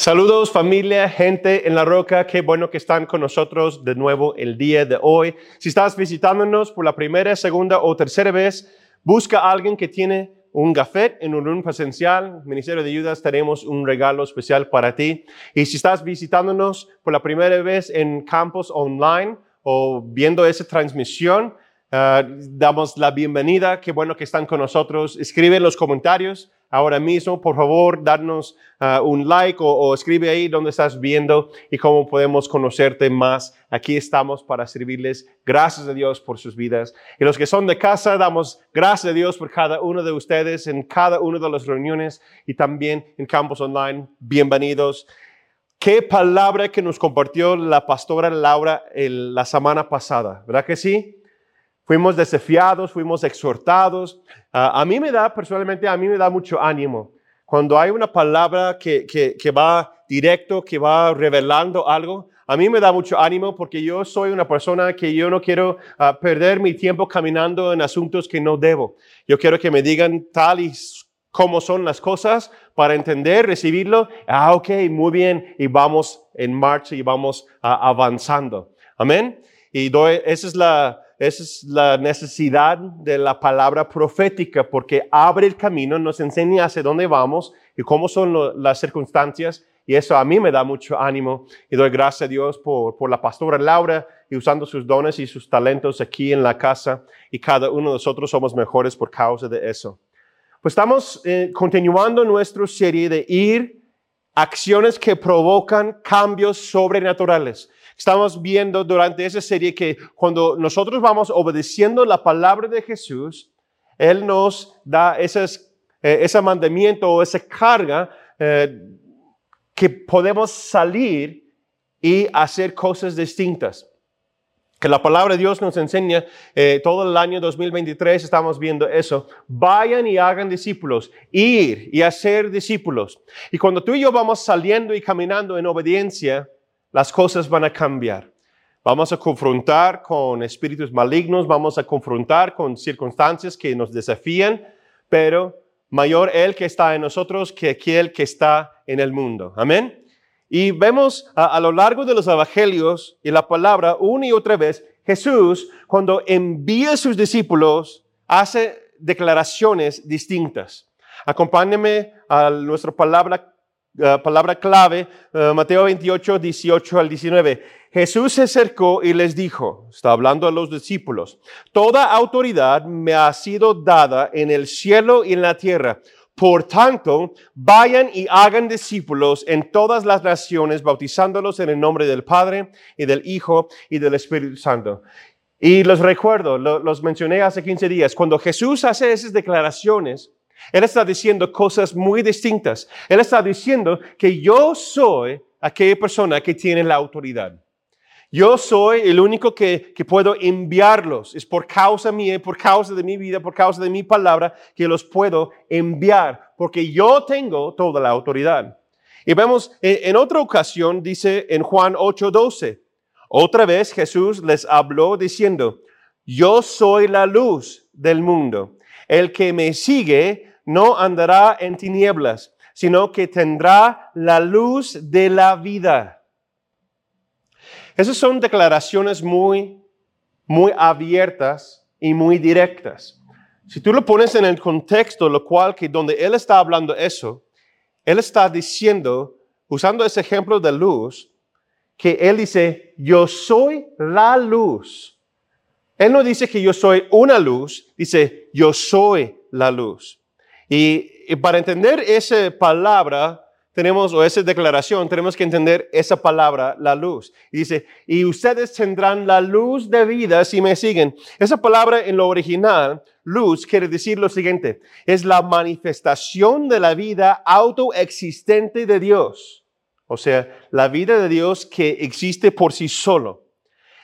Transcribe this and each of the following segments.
Saludos familia, gente en la roca, qué bueno que están con nosotros de nuevo el día de hoy. Si estás visitándonos por la primera, segunda o tercera vez, busca a alguien que tiene un gafet en un room presencial. Ministerio de Ayudas tenemos un regalo especial para ti. Y si estás visitándonos por la primera vez en campus online o viendo esa transmisión, ah, damos la bienvenida. Qué bueno que están con nosotros. Escribe en los comentarios ahora mismo, por favor, darnos uh, un like o, escribe ahí donde estás viendo y cómo podemos conocerte más. Aquí estamos para servirles. Gracias a Dios por sus vidas. Y los que son de casa, damos gracias a Dios por cada uno de ustedes en cada una de las reuniones y también en campus online. Bienvenidos. Qué palabra que nos compartió la pastora Laura la semana pasada, ¿verdad que sí? Fuimos desafiados, fuimos exhortados. Ah, a mí me da, personalmente, a mí me da mucho ánimo. Cuando hay una palabra que, que, va directo, que va revelando algo, a mí me da mucho ánimo porque yo soy una persona que yo no quiero ah, perder mi tiempo caminando en asuntos que no debo. Yo quiero que me digan tal y cómo son las cosas para entender, recibirlo. Ah, ok, muy bien. Y vamos en marcha y vamos ah, avanzando. Amén. Y doy, esa es la, esa es la necesidad de la palabra profética, porque abre el camino, nos enseña hacia dónde vamos y cómo son las circunstancias. Y eso a mí me da mucho ánimo y doy gracias a Dios por, por la pastora Laura y usando sus dones y sus talentos aquí en la casa. Y cada uno de nosotros somos mejores por causa de eso. Pues estamos eh, continuando nuestra serie de ir acciones que provocan cambios sobrenaturales. Estamos viendo durante esa serie que cuando nosotros vamos obedeciendo la palabra de Jesús, Él nos da esas, eh, ese mandamiento o esa carga eh, que podemos salir y hacer cosas distintas. Que la palabra de Dios nos enseña eh, todo el año 2023, estamos viendo eso. Vayan y hagan discípulos, ir y hacer discípulos. Y cuando tú y yo vamos saliendo y caminando en obediencia, las cosas van a cambiar. Vamos a confrontar con espíritus malignos, vamos a confrontar con circunstancias que nos desafían, pero mayor el que está en nosotros que aquel que está en el mundo. Amén. Y vemos a, lo largo de los evangelios y la palabra una y otra vez, Jesús, cuando envía a sus discípulos, hace declaraciones distintas. Acompáñeme a nuestra palabra palabra clave, eh, Mateo 28, 18 al 19. Jesús se acercó y les dijo, está hablando a los discípulos, toda autoridad me ha sido dada en el cielo y en la tierra. Por tanto, vayan y hagan discípulos en todas las naciones, bautizándolos en el nombre del Padre y del Hijo y del Espíritu Santo. Y los recuerdo, los mencioné hace 15 días, cuando Jesús hace esas declaraciones, él está diciendo cosas muy distintas. Él está diciendo que yo soy aquella persona que tiene la autoridad. Yo soy el único que, puedo enviarlos. Es por causa mía, por causa de mi vida, por causa de mi palabra que los puedo enviar, porque yo tengo toda la autoridad. Y vemos, en, en otra ocasión, dice en Juan 8:12, otra vez Jesús les habló diciendo, yo soy la luz del mundo. El que me sigue no andará en tinieblas, sino que tendrá la luz de la vida. Esas son declaraciones muy, muy abiertas y muy directas. Si tú lo pones en el contexto, lo cual que donde él está hablando eso, él está diciendo, usando ese ejemplo de luz, que él dice, yo soy la luz. Él no dice que yo soy una luz, dice, yo soy la luz. Y, para entender esa palabra, tenemos, o esa declaración, tenemos que entender esa palabra, la luz. Y dice, y ustedes tendrán la luz de vida si me siguen. Esa palabra en lo original, luz, quiere decir lo siguiente, es la manifestación de la vida autoexistente de Dios. O sea, la vida de Dios que existe por sí solo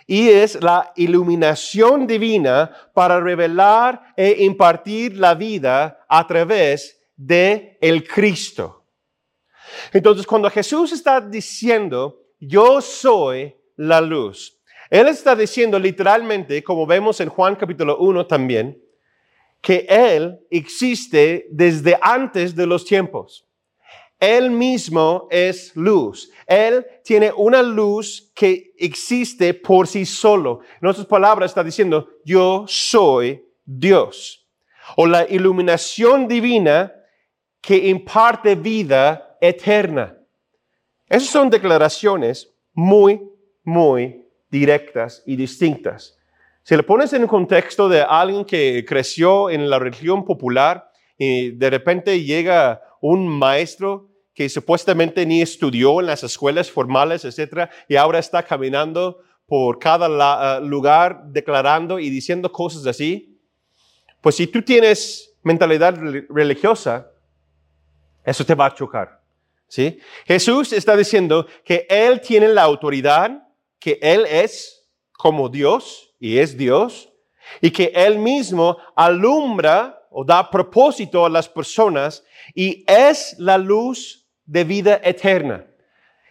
y es la iluminación divina para revelar e impartir la vida a través de el Cristo. Entonces, cuando Jesús está diciendo, yo soy la luz, Él está diciendo literalmente, como vemos en Juan capítulo 1 también, que Él existe desde antes de los tiempos. Él mismo es luz. Él tiene una luz que existe por sí solo. En otras palabras, está diciendo, yo soy Dios. O la iluminación divina que imparte vida eterna. Esas son declaraciones muy, muy directas y distintas. Si le pones en el contexto de alguien que creció en la religión popular y de repente llega un maestro que supuestamente ni estudió en las escuelas formales, etcétera, y ahora está caminando por cada eh, lugar declarando y diciendo cosas así, pues si tú tienes mentalidad religiosa, eso te va a chocar. ¿sí? Jesús está diciendo que Él tiene la autoridad, que Él es como Dios y es Dios, y que Él mismo alumbra o da propósito a las personas y es la luz de vida eterna.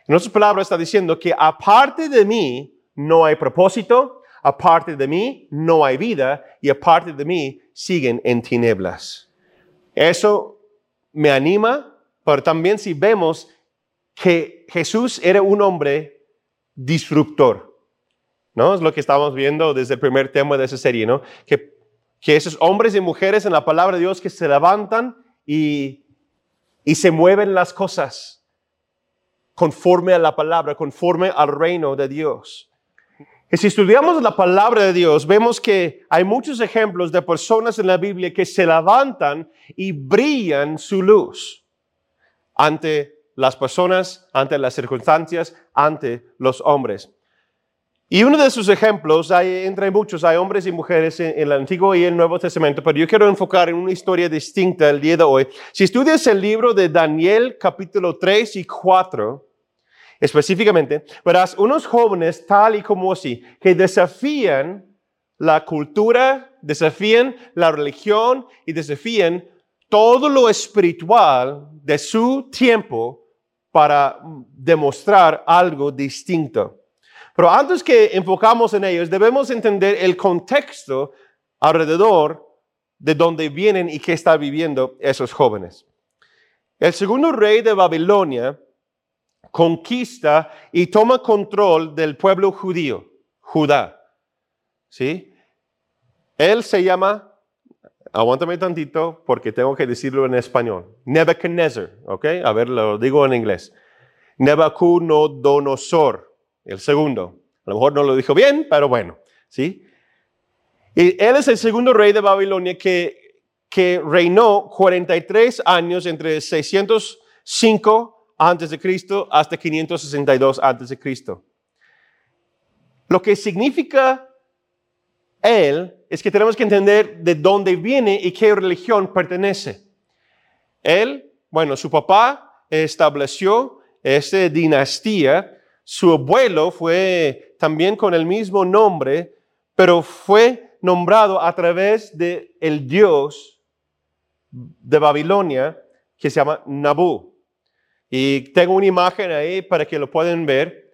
En otras palabras, está diciendo que aparte de mí no hay propósito, aparte de mí no hay vida y aparte de mí siguen en tinieblas. Eso me anima, pero también si vemos que Jesús era un hombre disruptor, ¿no? Es lo que estamos viendo desde el primer tema de esa serie, ¿no? Que, que esos hombres y mujeres en la palabra de Dios que se levantan y, y se mueven las cosas conforme a la palabra, conforme al reino de Dios. Y si estudiamos la palabra de Dios, vemos que hay muchos ejemplos de personas en la Biblia que se levantan y brillan su luz ante las personas, ante las circunstancias, ante los hombres. Y uno de sus ejemplos, hay, entre muchos, hay hombres y mujeres en, el Antiguo y el Nuevo Testamento, pero yo quiero enfocar en una historia distinta el día de hoy. Si estudias el libro de Daniel capítulo 3 y 4, específicamente, verás unos jóvenes tal y como así, que desafían la cultura, desafían la religión y desafían todo lo espiritual de su tiempo para demostrar algo distinto. Pero antes que enfocamos en ellos, debemos entender el contexto alrededor de dónde vienen y qué están viviendo esos jóvenes. El segundo rey de Babilonia conquista y toma control del pueblo judío, Judá. ¿Sí? Él se llama, aguántame tantito porque tengo que decirlo en español, Nebuchadnezzar, ¿ok? A ver, lo digo en inglés. Nebuchadnezzar, el segundo. A lo mejor no lo dijo bien, pero bueno, ¿sí? Y él es el segundo rey de Babilonia que, que reinó 43 años entre 605 antes de Cristo hasta 562 antes de Cristo. Lo que significa él es que tenemos que entender de dónde viene y qué religión pertenece. Él, bueno, su papá estableció esa dinastía, su abuelo fue también con el mismo nombre, pero fue nombrado a través de el dios de Babilonia que se llama Nabú. Y tengo una imagen ahí para que lo puedan ver.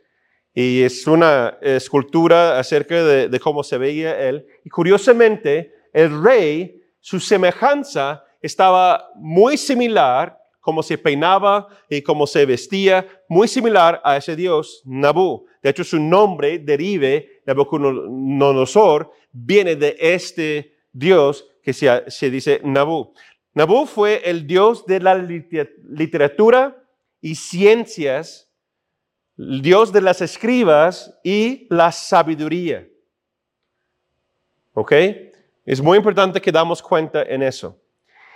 Y es una escultura acerca de, cómo se veía él. Y curiosamente, el rey, su semejanza estaba muy similar, como se peinaba y cómo se vestía, muy similar a ese dios Nabú. De hecho, su nombre derive, Nabucodonosor, viene de este dios que se, dice Nabú. Nabú fue el dios de la literatura, y ciencias, Dios de las escribas y la sabiduría. ¿Ok? Es muy importante que damos cuenta en eso.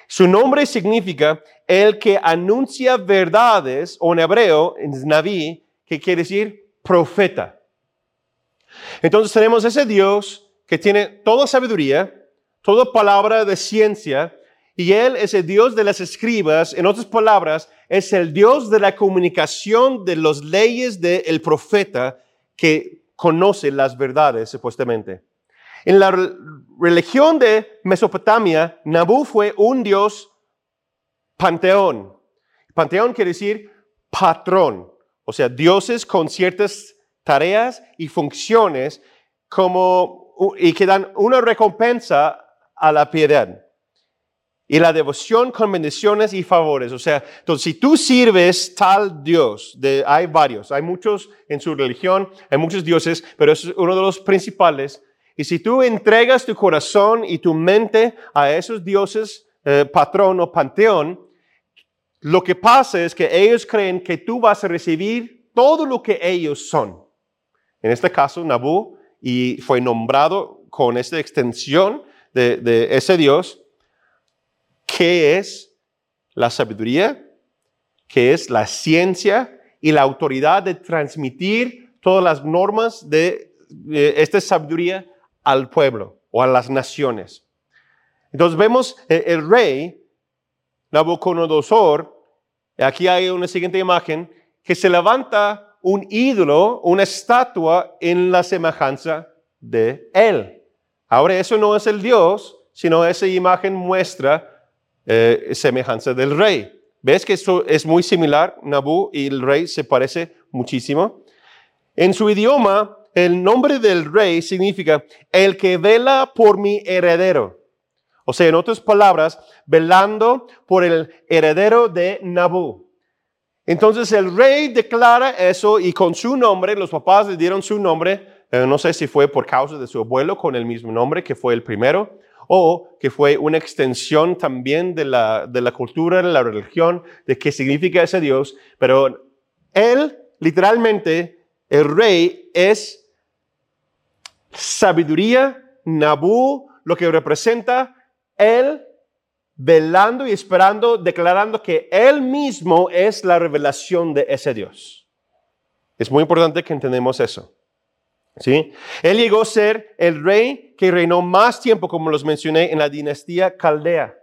Su nombre significa el que anuncia verdades, o en hebreo, en Naví, que quiere decir profeta. Entonces tenemos ese Dios que tiene toda sabiduría, toda palabra de ciencia, y Él es el Dios de las escribas, en otras palabras, es el Dios de la comunicación de las leyes del profeta que conoce las verdades, supuestamente. En la religión de Mesopotamia, Nabú fue un Dios panteón. Panteón quiere decir patrón, o sea, dioses con ciertas tareas y funciones como, y que dan una recompensa a la piedad. y la devoción con bendiciones y favores. O sea, entonces si tú sirves tal Dios, de, hay varios, hay muchos en su religión, hay muchos dioses, pero es uno de los principales. Y si tú entregas tu corazón y tu mente a esos dioses, eh, patrón o panteón, lo que pasa es que ellos creen que tú vas a recibir todo lo que ellos son. En este caso, Nabú, y fue nombrado con esta extensión de, ese Dios, qué es la sabiduría, qué es la ciencia y la autoridad de transmitir todas las normas de, esta sabiduría al pueblo o a las naciones. Entonces vemos el, el rey Nabucodonosor, aquí hay una siguiente imagen, que se levanta un ídolo, una estatua en la semejanza de él. Ahora eso no es el Dios, sino esa imagen muestra eh, semejanza del rey. ¿Ves que esto es muy similar? Nabú y el rey se parece muchísimo. En su idioma, el nombre del rey significa el que vela por mi heredero. O sea, en otras palabras, velando por el heredero de Nabú. Entonces el rey declara eso y con su nombre, los papás le dieron su nombre, eh, no sé si fue por causa de su abuelo con el mismo nombre que fue el primero, o que fue una extensión también de la, de la cultura, de la religión, de qué significa ese Dios, pero él, literalmente, el rey es sabiduría, Nabú, lo que representa él velando y esperando, declarando que él mismo es la revelación de ese Dios. Es muy importante que entendamos eso. ¿Sí? Él llegó a ser el rey que reinó más tiempo, como los mencioné, en la dinastía Caldea.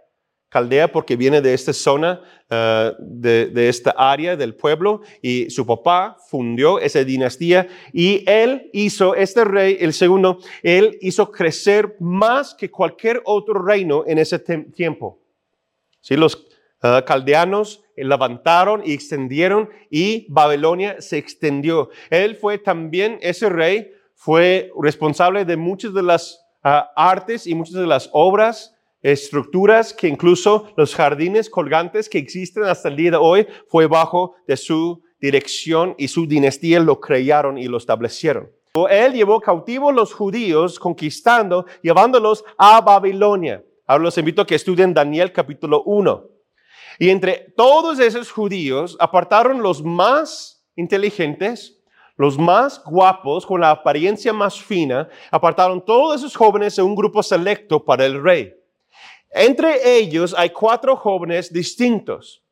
Caldea porque viene de esta zona, eh, de, esta área del pueblo, y su papá fundió esa dinastía, y él hizo, este rey, el segundo, él hizo crecer más que cualquier otro reino en ese tiempo. ¿Sí? Los uh, caldeanos levantaron y extendieron, y Babilonia se extendió. Él fue también ese rey fue responsable de muchas de las ah, artes y muchas de las obras, estructuras que incluso los jardines colgantes que existen hasta el día de hoy fue bajo de su dirección y su dinastía lo crearon y lo establecieron. Él llevó cautivos los judíos conquistando, llevándolos a Babilonia. Ahora los invito a que estudien Daniel capítulo 1. Y entre todos esos judíos apartaron los más inteligentes, los más guapos, con la apariencia más fina, apartaron todos esos jóvenes en un grupo selecto para el rey. Entre ellos hay cuatro jóvenes distintos.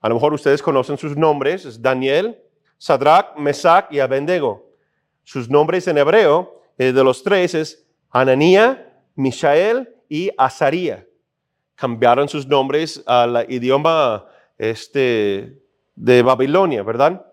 A lo mejor ustedes conocen sus nombres, es Daniel, Sadrach, Mesach y Abednego. Sus nombres en hebreo eh, de los tres es Ananía, Mishael y Azaría. Cambiaron sus nombres al idioma este, de Babilonia, ¿verdad?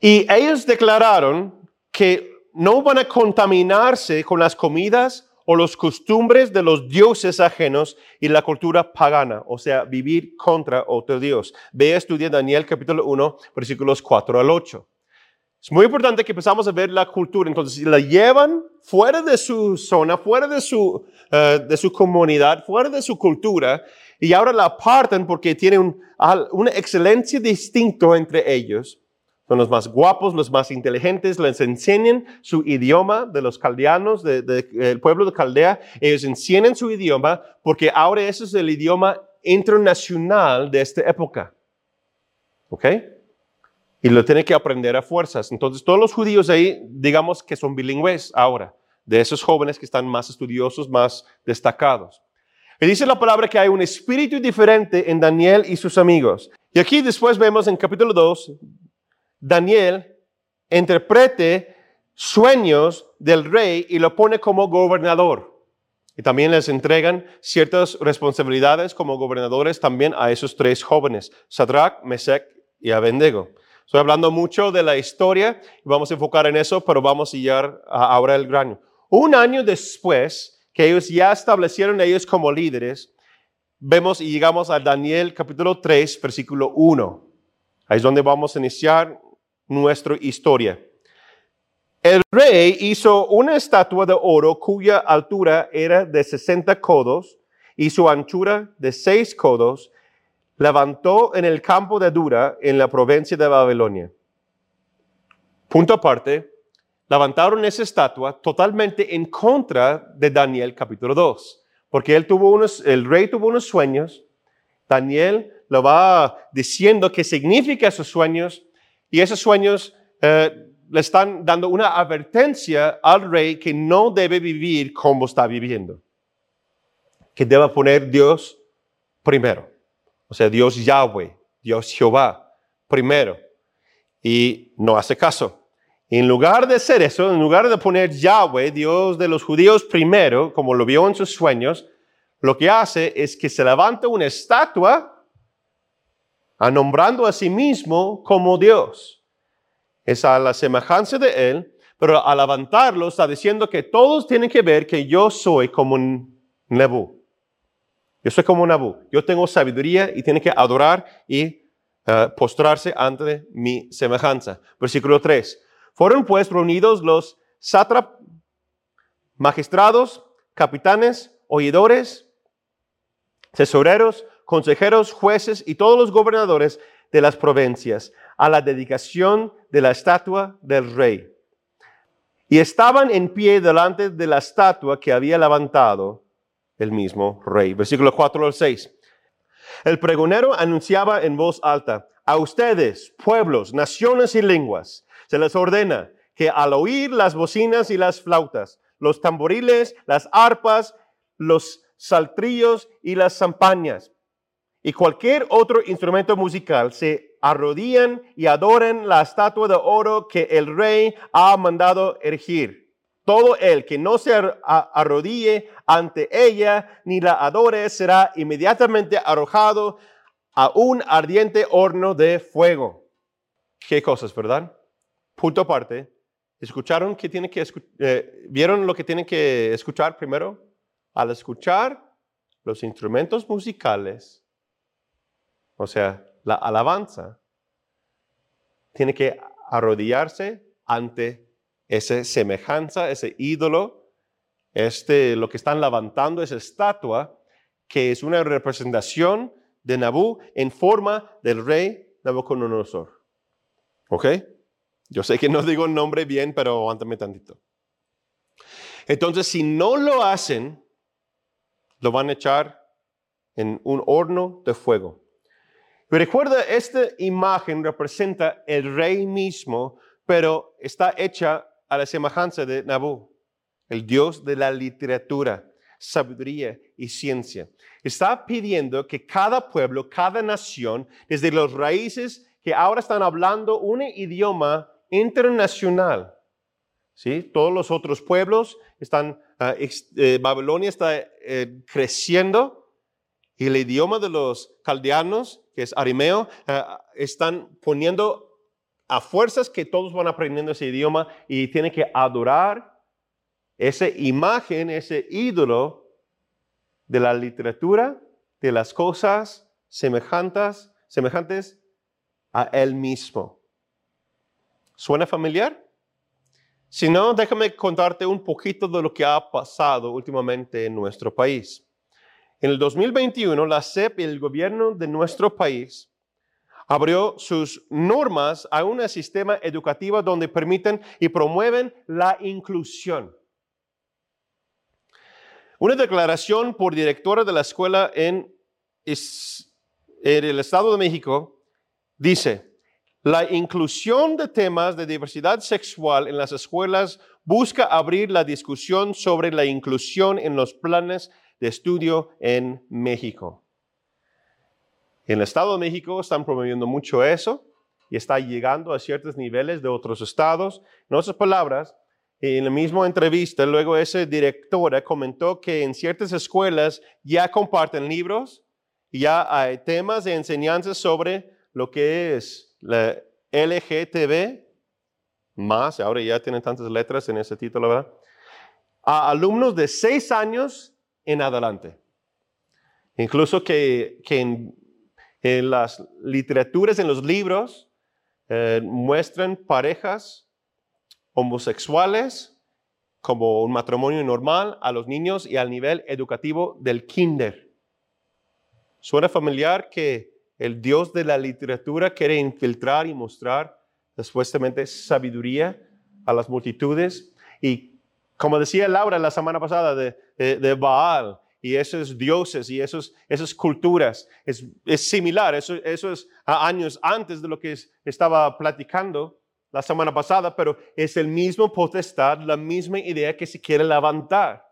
Y ellos declararon que no van a contaminarse con las comidas o los costumbres de los dioses ajenos y la cultura pagana, o sea, vivir contra otro Dios. Ve a estudiar Daniel capítulo 1, versículos 4 al 8. Es muy importante que empezamos a ver la cultura. Entonces, si la llevan fuera de su zona, fuera de su, uh, de su comunidad, fuera de su cultura, y ahora la apartan porque tienen un, una excelencia distinta entre ellos, son los más guapos, los más inteligentes, les enseñan su idioma de los caldeanos, del pueblo de Caldea. Ellos enseñan su idioma porque ahora ese es el idioma internacional de esta época. ¿Ok? Y lo tienen que aprender a fuerzas. Entonces, todos los judíos ahí, digamos que son bilingües ahora, de esos jóvenes que están más estudiosos, más destacados. Y dice la palabra que hay un espíritu diferente en Daniel y sus amigos. Y aquí después vemos en capítulo 2, Daniel interprete sueños del rey y lo pone como gobernador. Y también les entregan ciertas responsabilidades como gobernadores también a esos tres jóvenes, Sadrach, Mesech y Abednego. Estoy hablando mucho de la historia y vamos a enfocar en eso, pero vamos a ir ahora al grano. Un año después que ellos ya establecieron ellos como líderes, vemos y llegamos a Daniel capítulo 3, versículo 1. Ahí es donde vamos a iniciar nuestra historia. El rey hizo una estatua de oro cuya altura era de 60 codos y su anchura de seis codos, levantó en el campo de Dura, en la provincia de Babilonia. Punto aparte, levantaron esa estatua totalmente en contra de Daniel capítulo 2, porque él tuvo unos, el rey tuvo unos sueños, Daniel lo va diciendo qué significa esos sueños, y esos sueños eh, le están dando una advertencia al rey que no debe vivir como está viviendo, que debe poner Dios primero, o sea, Dios Yahweh, Dios Jehová primero, y no hace caso. En lugar de hacer eso, en lugar de poner Yahweh, Dios de los judíos primero, como lo vio en sus sueños, lo que hace es que se levanta una estatua nombrando a sí mismo como Dios es a la semejanza de Él, pero al levantarlo está diciendo que todos tienen que ver que yo soy como Nebú. Yo soy como Nebú. Yo tengo sabiduría y tiene que adorar y eh, postrarse ante mi semejanza. Versículo 3. Fueron pues reunidos los sátrapas, magistrados, capitanes, oidores, tesoreros, consejeros, jueces y todos los gobernadores de las provincias a la dedicación de la estatua del rey. Y estaban en pie delante de la estatua que había levantado el mismo rey. Versículo 4 al 6. El pregonero anunciaba en voz alta, a ustedes, pueblos, naciones y lenguas, se les ordena que al oír las bocinas y las flautas, los tamboriles, las arpas, los saltrillos y las zampañas, y cualquier otro instrumento musical se arrodillan y adoren la estatua de oro que el rey ha mandado erigir. Todo el que no se arrodille ante ella ni la adore será inmediatamente arrojado a un ardiente horno de fuego. Qué cosas, ¿verdad? Punto aparte. ¿Escucharon que tiene que eh, vieron lo que tienen que escuchar primero? Al escuchar los instrumentos musicales, o sea, la alabanza, tiene que arrodillarse ante esa semejanza, ese ídolo, este, lo que están levantando, esa estatua, que es una representación de Nabú en forma del rey Nabucodonosor. ¿Ok? Yo sé que no digo el nombre bien, pero aguántame tantito. Entonces, si no lo hacen, lo van a echar en un horno de fuego. Pero recuerda, esta imagen representa el rey mismo, pero está hecha a la semejanza de Nabú, el dios de la literatura, sabiduría y ciencia. Está pidiendo que cada pueblo, cada nación, desde los raíces que ahora están hablando un idioma internacional, ¿sí? Todos los otros pueblos están, ah, eh, Babilonia está eh, creciendo y el idioma de los caldeanos, que es arimeo, eh, están poniendo a fuerzas que todos van aprendiendo ese idioma y tienen que adorar esa imagen, ese ídolo de la literatura, de las cosas semejantes, semejantes a él mismo. ¿Suena familiar? Si no, déjame contarte un poquito de lo que ha pasado últimamente en nuestro país. En el 2021, la CEP y el gobierno de nuestro país abrió sus normas a un sistema educativo donde permiten y promueven la inclusión. Una declaración por directora de la escuela en, en el Estado de México dice, la inclusión de temas de diversidad sexual en las escuelas busca abrir la discusión sobre la inclusión en los planes de estudio en México. En el Estado de México están promoviendo mucho eso y está llegando a ciertos niveles de otros estados. En otras palabras, en la misma entrevista, luego esa directora comentó que en ciertas escuelas ya comparten libros, ya hay temas de enseñanza sobre lo que es la LGTB, más, ahora ya tienen tantas letras en ese título, ¿verdad? A alumnos de seis años en adelante. Incluso que, en, las literaturas, en los libros, eh, muestran parejas homosexuales como un matrimonio normal a los niños y al nivel educativo del kinder. Suena familiar que el Dios de la literatura quiere infiltrar y mostrar supuestamente sabiduría a las multitudes. Y como decía Laura la semana pasada de, de, Baal y esos dioses y esos, esas culturas, es, es similar, eso, eso es años antes de lo que estaba platicando la semana pasada, pero es el mismo potestad, la misma idea que se quiere levantar.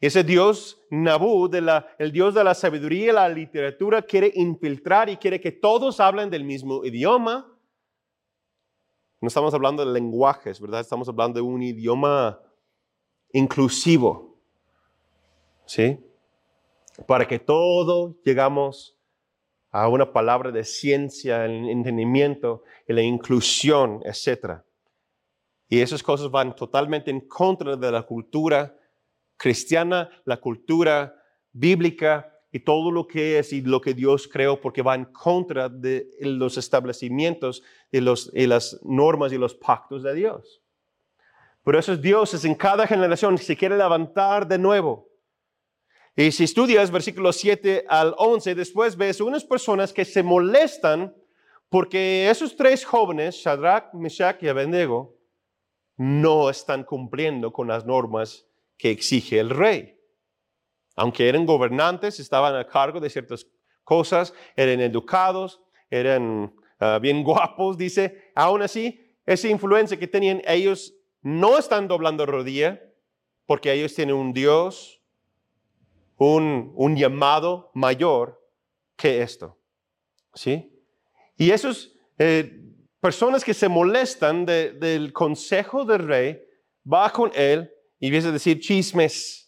Ese Dios Nabú, de la, el Dios de la sabiduría y la literatura, quiere infiltrar y quiere que todos hablen del mismo idioma. No estamos hablando de lenguajes, ¿verdad? Estamos hablando de un idioma inclusivo. ¿Sí? Para que todos llegamos a una palabra de ciencia, el entendimiento la inclusión, etc. Y esas cosas van totalmente en contra de la cultura cristiana, la cultura bíblica y todo lo que es y lo que Dios creó, porque va en contra de los establecimientos y, las normas y los pactos de Dios. Pero esos dioses en cada generación se quiere levantar de nuevo. Y si estudias versículos 7 al 11, después ves unas personas que se molestan porque esos tres jóvenes, Shadrach, Meshach y Abednego, no están cumpliendo con las normas que exige el rey. Aunque eran gobernantes, estaban a cargo de ciertas cosas, eran educados, eran ah, bien guapos, dice, aún así, esa influencia que tenían ellos no están doblando rodilla, porque ellos tienen un Dios, un, llamado mayor que esto. ¿Sí? Y esas eh, personas que se molestan del consejo del rey, va con él y empieza a decir chismes.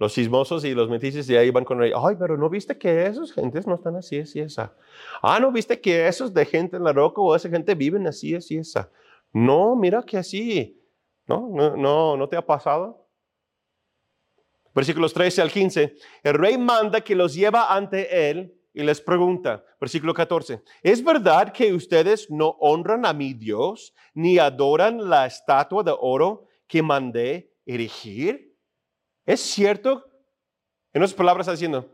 Los chismosos y los metiches y ahí van con el ay, pero ¿no viste que esos gentes no están así, así, esa? Ah, ¿no viste que esos de gente en la roca o esa gente viven así, así, esa? No, mira que así. ¿No? ¿No, no, no te ha pasado? Versículos 13 al 15. El rey manda que los lleva ante él y les pregunta, versículo 14, ¿es verdad que ustedes no honran a mi Dios ni adoran la estatua de oro que mandé erigir? ¿Es cierto? En otras palabras está diciendo,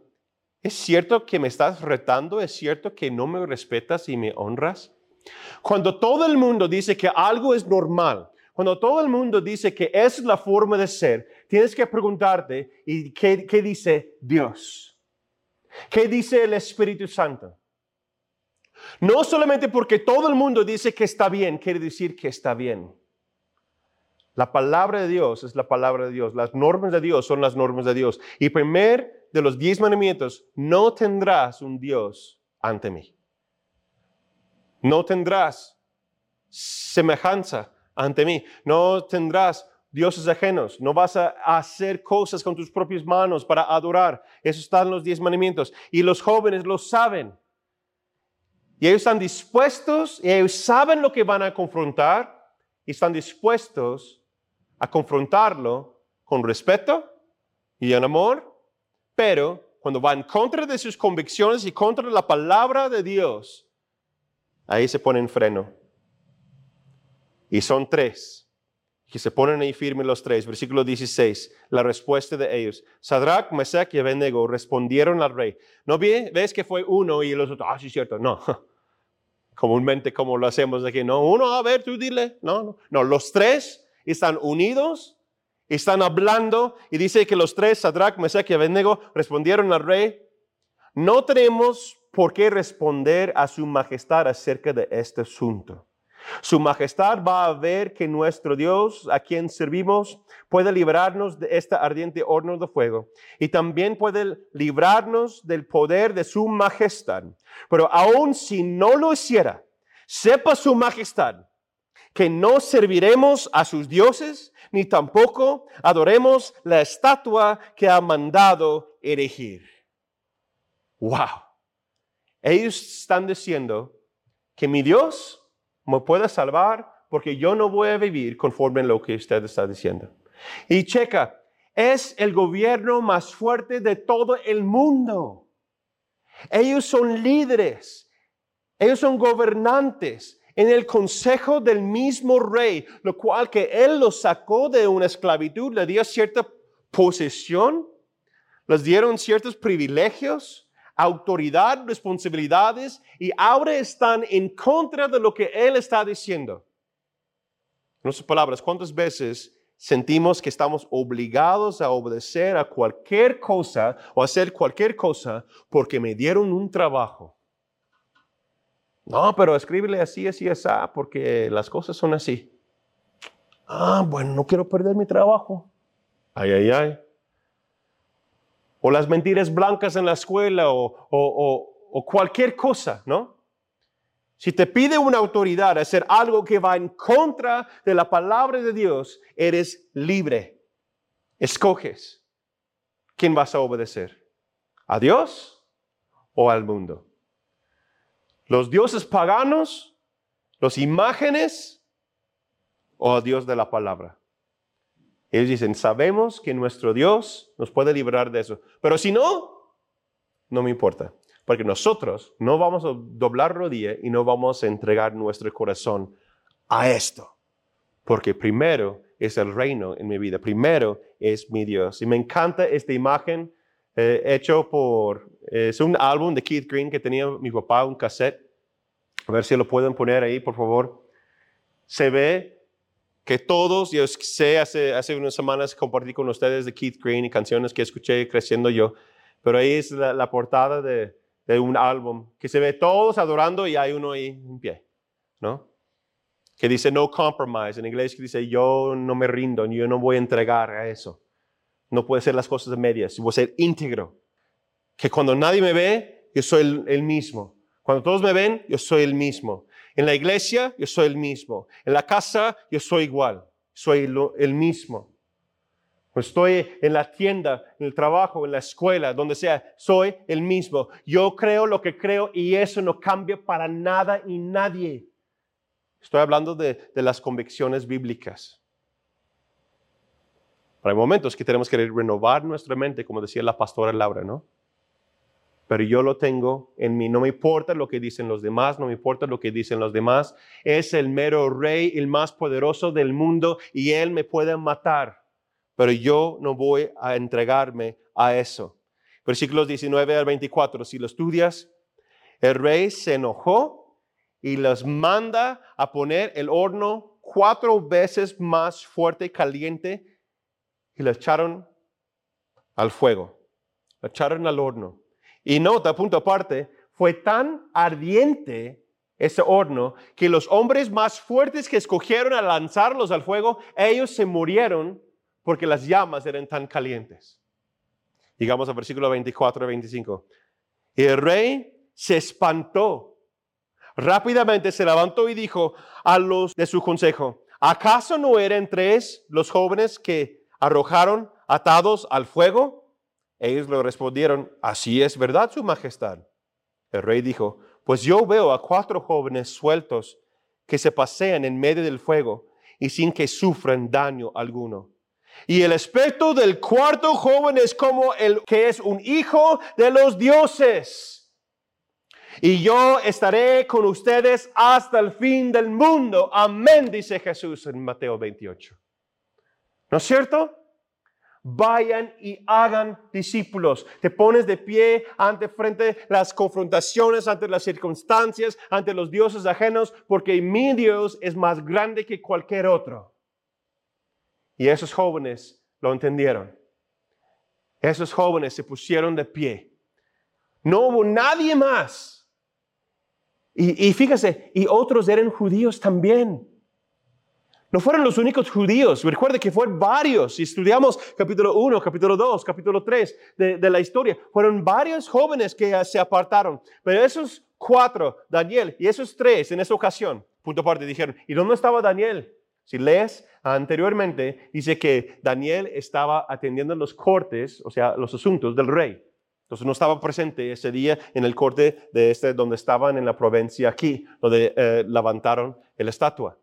¿es cierto que me estás retando? ¿Es cierto que no me respetas y me honras? Cuando todo el mundo dice que algo es normal, cuando todo el mundo dice que es la forma de ser, tienes que preguntarte, ¿y qué, qué dice Dios? ¿Qué dice el Espíritu Santo? No solamente porque todo el mundo dice que está bien, quiere decir que está bien. La palabra de Dios es la palabra de Dios. Las normas de Dios son las normas de Dios. Y primer de los diez mandamientos, no tendrás un Dios ante mí. No tendrás semejanza ante mí. No tendrás dioses ajenos. No vas a hacer cosas con tus propias manos para adorar. Eso está en los diez mandamientos. Y los jóvenes lo saben. Y ellos están dispuestos, y ellos saben lo que van a confrontar, y están dispuestos a confrontarlo con respeto y en amor, pero cuando va en contra de sus convicciones y contra la palabra de Dios, ahí se ponen freno. Y son tres que se ponen ahí firmes los tres. Versículo 16, la respuesta de ellos. Sadrach, Mesach y Abednego respondieron al rey. ¿No ves que fue uno y los otros? Ah, sí, cierto. No. Comúnmente como lo hacemos aquí. No, uno, a ver, tú dile. No, no. No, los tres están unidos, están hablando y dice que los tres, Sadrach, Mesach y Abednego, respondieron al rey, no tenemos por qué responder a su majestad acerca de este asunto. Su majestad va a ver que nuestro Dios, a quien servimos, puede librarnos de este ardiente horno de fuego y también puede librarnos del poder de su majestad. Pero aun si no lo hiciera, sepa su majestad que no serviremos a sus dioses, ni tampoco adoremos la estatua que ha mandado erigir. Wow. Ellos están diciendo que mi Dios me puede salvar porque yo no voy a vivir conforme a lo que usted está diciendo. Y checa, es el gobierno más fuerte de todo el mundo. Ellos son líderes, ellos son gobernantes, en el consejo del mismo rey, lo cual que él los sacó de una esclavitud, le dio cierta posesión, les dieron ciertos privilegios, autoridad, responsabilidades y ahora están en contra de lo que Él está diciendo. En otras palabras, ¿cuántas veces sentimos que estamos obligados a obedecer a cualquier cosa o hacer cualquier cosa porque me dieron un trabajo? No, pero escríbele así, así, así, porque las cosas son así. Ah, bueno, no quiero perder mi trabajo. Ay, ay, ay. O las mentiras blancas en la escuela o, o cualquier cosa, ¿no? Si te pide una autoridad hacer algo que va en contra de la palabra de Dios, eres libre. Escoges. ¿Quién vas a obedecer? ¿A Dios o al mundo? ¿Los dioses paganos? ¿Los imágenes? ¿O a Dios de la palabra? Ellos dicen, sabemos que nuestro Dios nos puede librar de eso. Pero si no, no me importa. Porque nosotros no vamos a doblar rodilla y no vamos a entregar nuestro corazón a esto. Porque primero es el reino en mi vida. Primero es mi Dios. Y me encanta esta imagen eh, hecho por, es un álbum de Keith Green que tenía mi papá, un cassette. A ver si lo pueden poner ahí, por favor. Se ve que todos, yo sé, hace, hace unas semanas compartí con ustedes de Keith Green y canciones que escuché creciendo yo, pero ahí es la portada de, de un álbum, que se ve todos adorando y hay uno ahí en pie, ¿no? Que dice no compromise, en inglés que dice yo no me rindo, yo no voy a entregar a eso. No puede ser las cosas de medias, voy a ser íntegro. Que cuando nadie me ve, yo soy el, el mismo. Cuando todos me ven, yo soy el mismo. En la iglesia, yo soy el mismo. En la casa, yo soy igual. Soy el mismo estoy en la tienda, en el trabajo, en la escuela, donde sea, soy el mismo. Yo creo lo que creo y eso no cambia para nada y nadie. Estoy hablando de, las convicciones bíblicas. Pero hay momentos que tenemos que renovar nuestra mente, como decía la pastora Laura, ¿no? Pero yo lo tengo en mí. No me importa lo que dicen los demás, no me importa lo que dicen los demás. Es el mero rey, el más poderoso del mundo y él me puede matar pero yo no voy a entregarme a eso. Versículos 19 al 24, si lo estudias, el rey se enojó y los manda a poner el horno cuatro veces más fuerte y caliente y lo echaron al fuego, lo echaron al horno. Y nota, punto aparte, fue tan ardiente ese horno que los hombres más fuertes que escogieron a lanzarlos al fuego, ellos se murieron porque las llamas eran tan calientes. Llegamos al versículo 24 y 25. Y el rey se espantó. Rápidamente se levantó y dijo a los de su consejo, ¿acaso no eran tres los jóvenes que arrojaron atados al fuego? Ellos le respondieron, así es verdad, su majestad. El rey dijo, pues yo veo a cuatro jóvenes sueltos que se pasean en medio del fuego y sin que sufran daño alguno. Y el aspecto del cuarto joven es como el que es un hijo de los dioses. Y yo estaré con ustedes hasta el fin del mundo. Amén, dice Jesús en Mateo 28. ¿No es cierto? Vayan y hagan discípulos. Te pones de pie ante frente las confrontaciones, ante las circunstancias, ante los dioses ajenos, porque mi Dios es más grande que cualquier otro. Y esos jóvenes lo entendieron. Esos jóvenes se pusieron de pie. No hubo nadie más. Y, fíjese, y otros eran judíos también. No fueron los únicos judíos. Recuerde que fueron varios. Si estudiamos capítulo 1, capítulo 2, capítulo 3 de, de, la historia, fueron varios jóvenes que se apartaron. Pero esos cuatro, Daniel, y esos tres en esa ocasión, punto aparte, dijeron, ¿y dónde estaba Daniel? Si lees anteriormente, dice que Daniel estaba atendiendo los cortes, o sea, los asuntos del rey. Entonces no estaba presente ese día en el corte de este, donde estaban en la provincia aquí, donde eh, levantaron la estatua.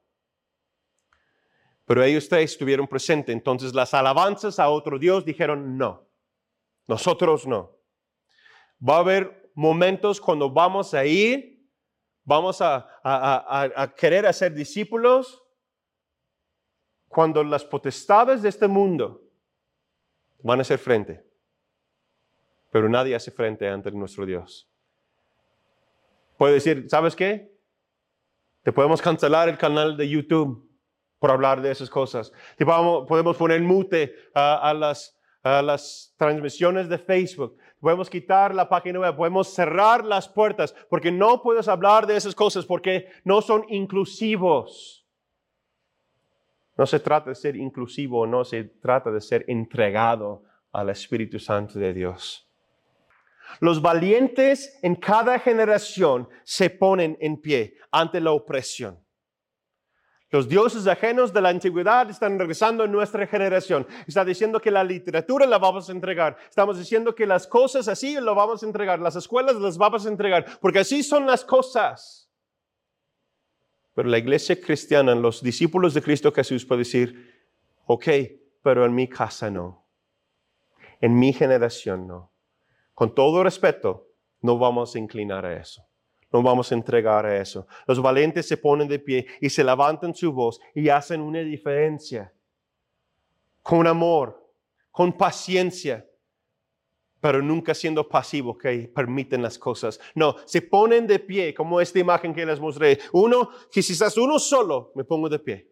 Pero ellos tres estuvieron presentes. Entonces las alabanzas a otro Dios dijeron no. Nosotros no. Va a haber momentos cuando vamos a ir, vamos a, querer hacer discípulos cuando las potestades de este mundo van a ser frente. pero nadie hace frente ante nuestro Dios. Puede decir, ¿sabes qué? Te podemos cancelar el canal de YouTube por hablar de esas cosas. Podemos poner mute a, las, a las transmisiones de Facebook. Podemos quitar la página web, podemos cerrar las puertas, porque no puedes hablar de esas cosas porque no son inclusivos. No se trata de ser inclusivo, no se trata de ser entregado al Espíritu Santo de Dios. Los valientes en cada generación se ponen en pie ante la opresión. Los dioses ajenos de la antigüedad están regresando en nuestra generación. Está diciendo que la literatura la vamos a entregar. Estamos diciendo que las cosas así lo vamos a entregar. Las escuelas las vamos a entregar. Porque así son las cosas. Pero la iglesia cristiana, los discípulos de Cristo Jesús puede decir, ok, pero en mi casa no. En mi generación no. Con todo respeto, no vamos a inclinar a eso. No vamos a entregar a eso. Los valientes se ponen de pie y se levantan su voz y hacen una diferencia. Con amor, con paciencia, pero nunca siendo pasivos que permiten las cosas. No, se ponen de pie, como esta imagen que les mostré. Uno, que estás uno solo, me pongo de pie.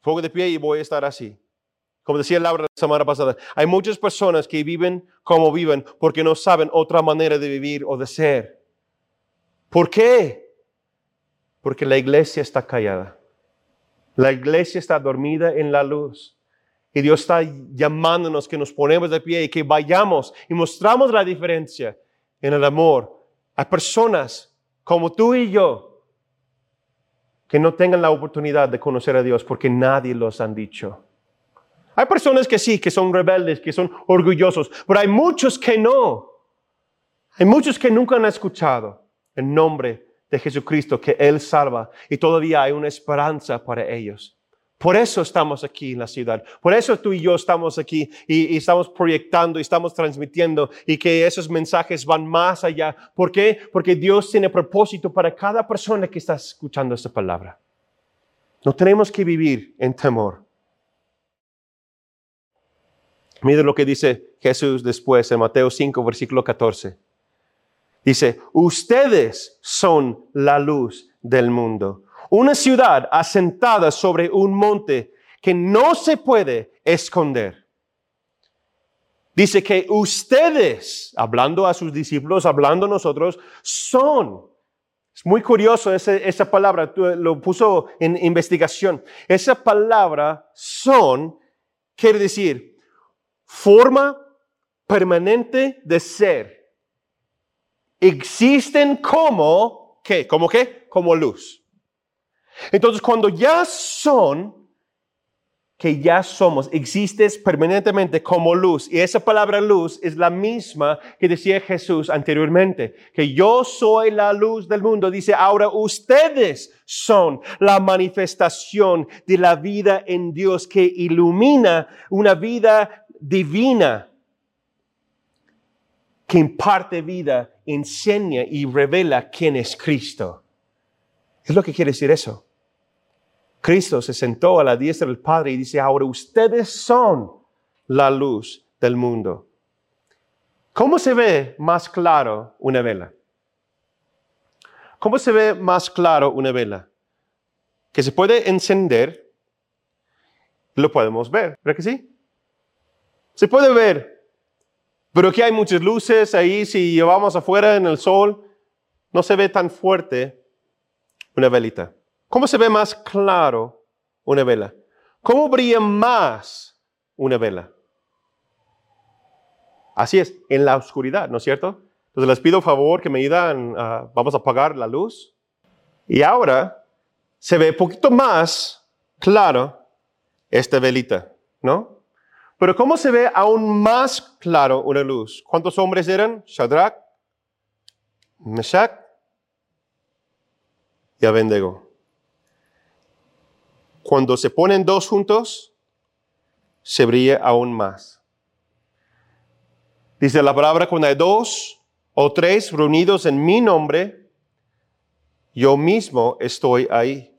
Pongo de pie y voy a estar así. Como decía Laura la semana pasada, hay muchas personas que viven como viven porque no saben otra manera de vivir o de ser. ¿Por qué? Porque la iglesia está callada. La iglesia está dormida en la luz. Y Dios está llamándonos que nos ponemos de pie y que vayamos y mostramos la diferencia en el amor a personas como tú y yo que no tengan la oportunidad de conocer a Dios porque nadie los han dicho. Hay personas que sí, que son rebeldes, que son orgullosos, pero hay muchos que no. Hay muchos que nunca han escuchado en nombre de Jesucristo, que Él salva y todavía hay una esperanza para ellos. Por eso estamos aquí en la ciudad. Por eso tú y yo estamos aquí y, estamos proyectando y estamos transmitiendo y que esos mensajes van más allá. ¿Por qué? Porque Dios tiene propósito para cada persona que está escuchando esta palabra. No tenemos que vivir en temor. Mire lo que dice Jesús después en Mateo 5, versículo 14. Dice, ustedes son la luz del mundo. Una ciudad asentada sobre un monte que no se puede esconder. Dice que ustedes, hablando a sus discípulos, hablando a nosotros, son. Es muy curioso esa palabra, lo puso en investigación. Esa palabra son quiere decir forma permanente de ser existen como, ¿qué? ¿Como qué? Como luz. Entonces, cuando ya son, que ya somos, existes permanentemente como luz. Y esa palabra luz es la misma que decía Jesús anteriormente, que yo soy la luz del mundo. Dice, ahora ustedes son la manifestación de la vida en Dios que ilumina una vida divina que imparte vida, enseña y revela quién es Cristo. Es lo que quiere decir eso. Cristo se sentó a la diestra del Padre y dice, ahora ustedes son la luz del mundo. ¿Cómo se ve más claro una vela? ¿Cómo se ve más claro una vela? Que se puede encender, lo podemos ver, ¿verdad que sí? Se puede ver pero aquí hay muchas luces ahí, si llevamos afuera en el sol, no se ve tan fuerte una velita. ¿Cómo se ve más claro una vela? ¿Cómo brilla más una vela? Así es, en la oscuridad, ¿no es cierto? Entonces les pido favor que me ayuden, vamos a apagar la luz. Y ahora se ve un poquito más claro esta velita, ¿no? Pero ¿cómo se ve aún más claro una luz? ¿Cuántos hombres eran? Shadrach, Meshach y Abednego. Cuando se ponen dos juntos, se brilla aún más. Dice la palabra, cuando hay dos o tres reunidos en mi nombre, yo mismo estoy ahí.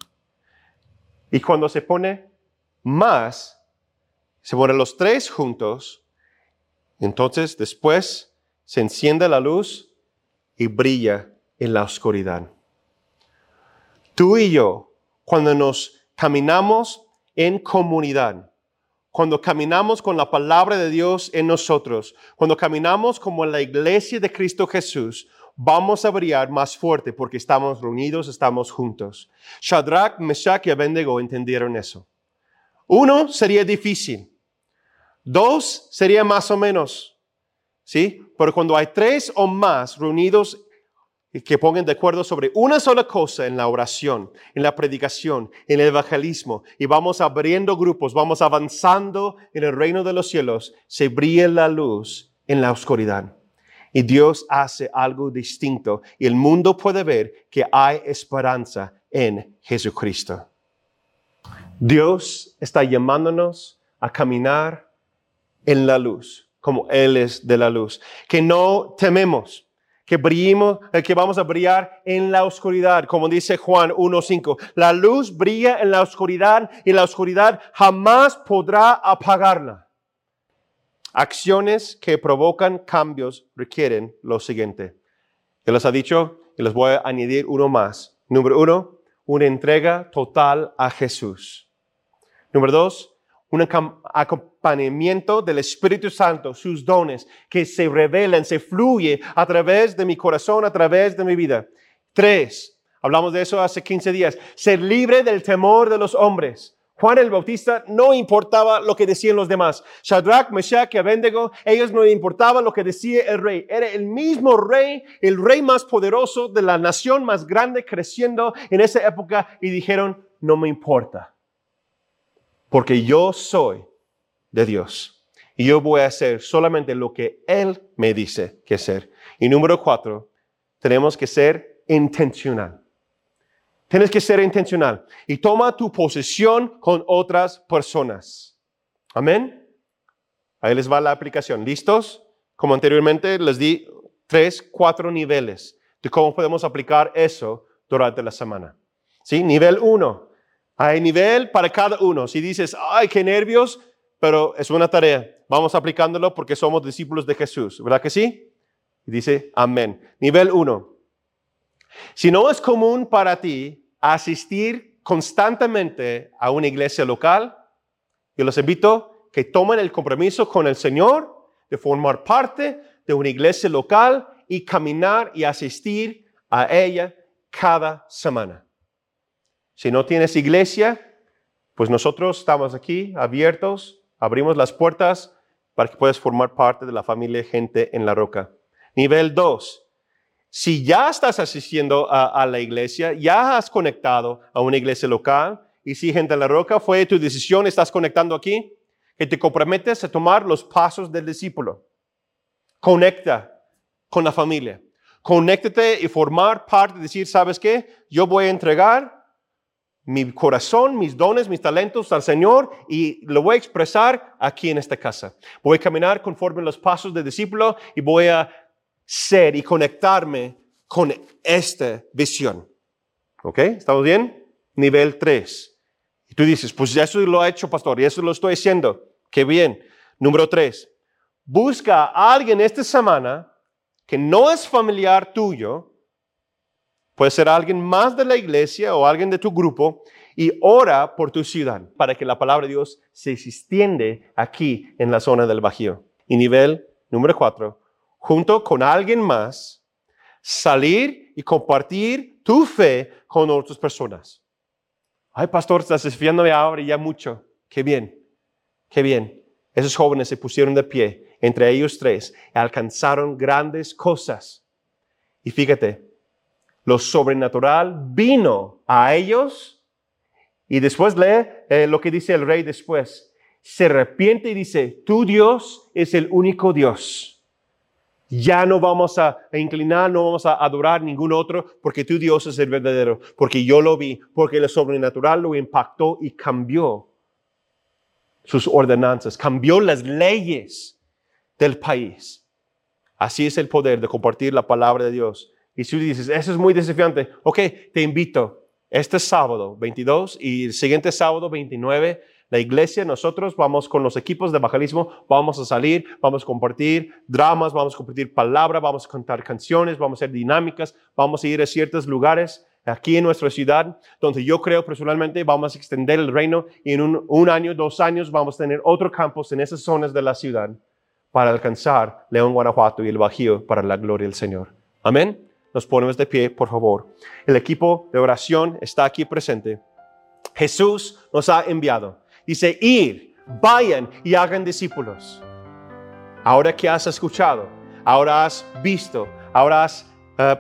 Y cuando se pone más, se ponen los tres juntos, entonces después se enciende la luz y brilla en la oscuridad. Tú y yo, cuando nos caminamos en comunidad, cuando caminamos con la palabra de Dios en nosotros, cuando caminamos como la iglesia de Cristo Jesús, vamos a brillar más fuerte porque estamos reunidos, estamos juntos. Shadrach, Meshach y Abednego entendieron eso. Uno sería difícil. Dos sería más o menos. ¿Sí? Pero cuando hay tres o más reunidos que pongan de acuerdo sobre una sola cosa en la oración, en la predicación, en el evangelismo, y vamos abriendo grupos, vamos avanzando en el reino de los cielos, se brilla la luz en la oscuridad. Y Dios hace algo distinto y el mundo puede ver que hay esperanza en Jesucristo. Dios está llamándonos a caminar en la luz, como Él es de la luz. Que no tememos, que brillemos, eh, que vamos a brillar en la oscuridad, como dice Juan 1.5. La luz brilla en la oscuridad y la oscuridad jamás podrá apagarla. Acciones que provocan cambios requieren lo siguiente. Ya les ha dicho y les voy a añadir uno más. Número uno, una entrega total a Jesús. Número dos, un acompañamiento del Espíritu Santo, sus dones que se revelan, se fluye a través de mi corazón, a través de mi vida. Tres, hablamos de eso hace 15 días, ser libre del temor de los hombres. Juan el Bautista no importaba lo que decían los demás. Shadrach, Meshach y Abednego, ellos no importaba lo que decía el rey. Era el mismo rey, el rey más poderoso de la nación más grande creciendo en esa época y dijeron, no me importa porque yo soy de Dios y yo voy a hacer solamente lo que Él me dice que hacer. Y número cuatro, tenemos que ser intencional. Tienes que ser intencional y toma tu posesión con otras personas. Amén. Ahí les va la aplicación. ¿Listos? Como anteriormente les di tres, cuatro niveles de cómo podemos aplicar eso durante la semana. ¿Sí? Nivel uno, hay nivel para cada uno. Si dices, ay, qué nervios, pero es una tarea. Vamos aplicándolo porque somos discípulos de Jesús. ¿Verdad que sí? Dice, amén. Nivel uno. Si no es común para ti asistir constantemente a una iglesia local, yo los invito que tomen el compromiso con el Señor de formar parte de una iglesia local y caminar y asistir a ella cada semana. Si no tienes iglesia, pues nosotros estamos aquí abiertos, abrimos las puertas para que puedas formar parte de la familia Gente en la Roca. Nivel 2. Si ya estás asistiendo a, la iglesia, ya has conectado a una iglesia local, y si Gente en la Roca fue tu decisión, estás conectando aquí, que te comprometes a tomar los pasos del discípulo. Conecta con la familia. Conéctate y formar parte, decir, ¿sabes qué? Yo voy a entregar mi corazón, mis dones, mis talentos al Señor y lo voy a expresar aquí en esta casa. Voy a caminar conforme los pasos de discípulo y voy a ser y conectarme con esta visión. ¿Ok? ¿Estamos bien? Nivel 3. Y tú dices, pues eso lo ha hecho, pastor, y eso lo estoy haciendo. Qué bien. Número 3. Busca a alguien esta semana que no es familiar tuyo, Puede ser alguien más de la iglesia o alguien de tu grupo y ora por tu ciudad para que la palabra de Dios se extiende aquí en la zona del Bajío. Y nivel número cuatro, junto con alguien más, salir y compartir tu fe con otras personas. Ay, pastor, estás desafiándome ahora ya mucho. Qué bien, qué bien. Esos jóvenes se pusieron de pie, entre ellos tres, y alcanzaron grandes cosas. Y fíjate, lo sobrenatural vino a ellos. Y después lee eh, lo que dice el rey después. Se arrepiente y dice, tu Dios es el único Dios. Ya no vamos a inclinar, no vamos a adorar ningún otro, porque tu Dios es el verdadero, porque yo lo vi, porque lo sobrenatural lo impactó y cambió sus ordenanzas, cambió las leyes del país. Así es el poder de compartir la palabra de Dios y si dices, eso es muy desafiante, ok, te invito este sábado 22 y el siguiente sábado 29, La iglesia, nosotros vamos con los equipos de evangelismo, vamos a salir, vamos a compartir dramas, vamos a compartir palabra, vamos a cantar canciones, vamos a hacer dinámicas, vamos a ir a ciertos lugares aquí en nuestra ciudad, donde yo creo personalmente vamos a extender el reino y en un, un año, dos años vamos a tener otro campus en esas zonas de la ciudad para alcanzar León, Guanajuato y el Bajío para la gloria del Señor. Amén. Nos ponemos de pie, por favor. El equipo de oración está aquí presente. Jesús nos ha enviado. Dice, ir, vayan y hagan discípulos. Ahora que has escuchado, ahora has visto, ahora has eh,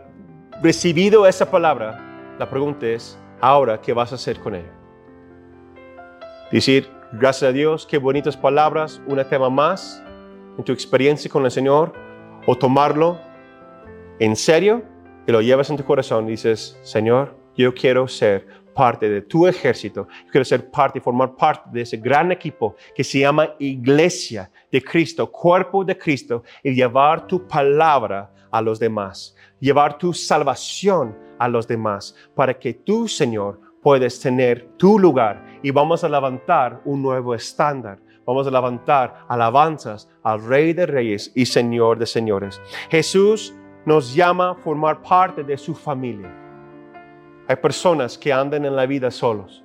recibido esa palabra, la pregunta es, ahora, ¿qué vas a hacer con ella? Decir, gracias a Dios, qué bonitas palabras, un tema más en tu experiencia con el Señor, o tomarlo en serio y lo llevas en tu corazón y dices, Señor, yo quiero ser parte de tu ejército, quiero ser parte y formar parte de ese gran equipo que se llama Iglesia de Cristo, cuerpo de Cristo, y llevar tu palabra a los demás, llevar tu salvación a los demás, para que tú, Señor, puedes tener tu lugar y vamos a levantar un nuevo estándar. Vamos a levantar alabanzas al Rey de Reyes y Señor de Señores. Jesús nos llama a formar parte de su familia. Hay personas que andan en la vida solos.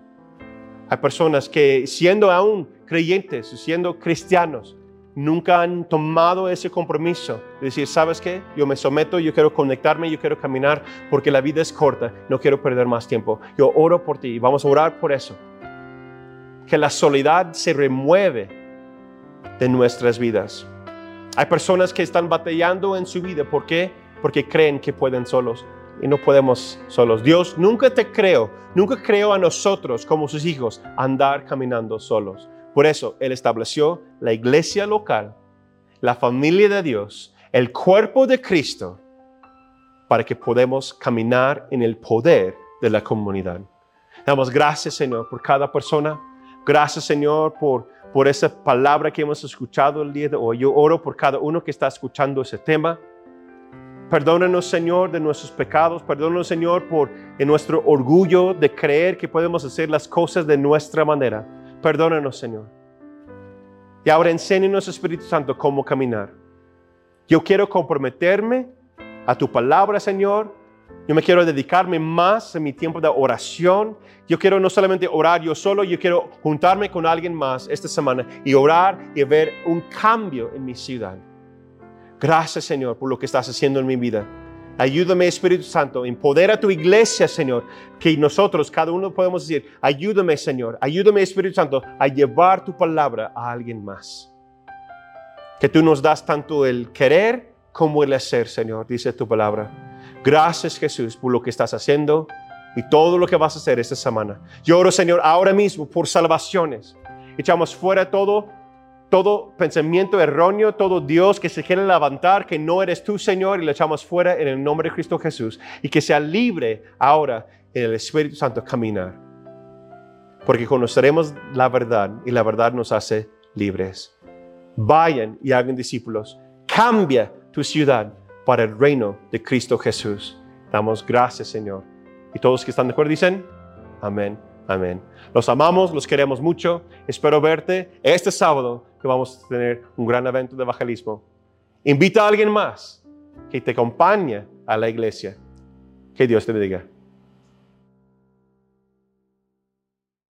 Hay personas que siendo aún creyentes, siendo cristianos, nunca han tomado ese compromiso de decir, ¿sabes qué? Yo me someto, yo quiero conectarme, yo quiero caminar porque la vida es corta, no quiero perder más tiempo. Yo oro por ti y vamos a orar por eso. Que la soledad se remueve de nuestras vidas. Hay personas que están batallando en su vida. ¿Por qué? Porque creen que pueden solos y no podemos solos. Dios nunca te creó, nunca creó a nosotros como sus hijos andar caminando solos. Por eso Él estableció la iglesia local, la familia de Dios, el cuerpo de Cristo, para que podamos caminar en el poder de la comunidad. Damos gracias, Señor, por cada persona. Gracias, Señor, por, por esa palabra que hemos escuchado el día de hoy. Yo oro por cada uno que está escuchando ese tema. Perdónanos, Señor, de nuestros pecados. Perdónanos, Señor, por nuestro orgullo de creer que podemos hacer las cosas de nuestra manera. Perdónanos, Señor. Y ahora enséñanos, Espíritu Santo, cómo caminar. Yo quiero comprometerme a tu palabra, Señor. Yo me quiero dedicarme más en mi tiempo de oración. Yo quiero no solamente orar yo solo, yo quiero juntarme con alguien más esta semana y orar y ver un cambio en mi ciudad. Gracias, Señor, por lo que estás haciendo en mi vida. Ayúdame, Espíritu Santo, empodera tu iglesia, Señor, que nosotros, cada uno podemos decir, ayúdame, Señor, ayúdame, Espíritu Santo, a llevar tu palabra a alguien más. Que tú nos das tanto el querer como el hacer, Señor, dice tu palabra. Gracias, Jesús, por lo que estás haciendo y todo lo que vas a hacer esta semana. Yo oro, Señor, ahora mismo por salvaciones. Echamos fuera todo todo pensamiento erróneo, todo Dios que se quiere levantar, que no eres tú, Señor, y le echamos fuera en el nombre de Cristo Jesús. Y que sea libre ahora en el Espíritu Santo caminar. Porque conoceremos la verdad y la verdad nos hace libres. Vayan y hagan discípulos. Cambia tu ciudad para el reino de Cristo Jesús. Damos gracias, Señor. Y todos que están de acuerdo dicen, amén. Amén. Los amamos, los queremos mucho. Espero verte este sábado que vamos a tener un gran evento de evangelismo. Invita a alguien más que te acompañe a la iglesia. Que Dios te bendiga.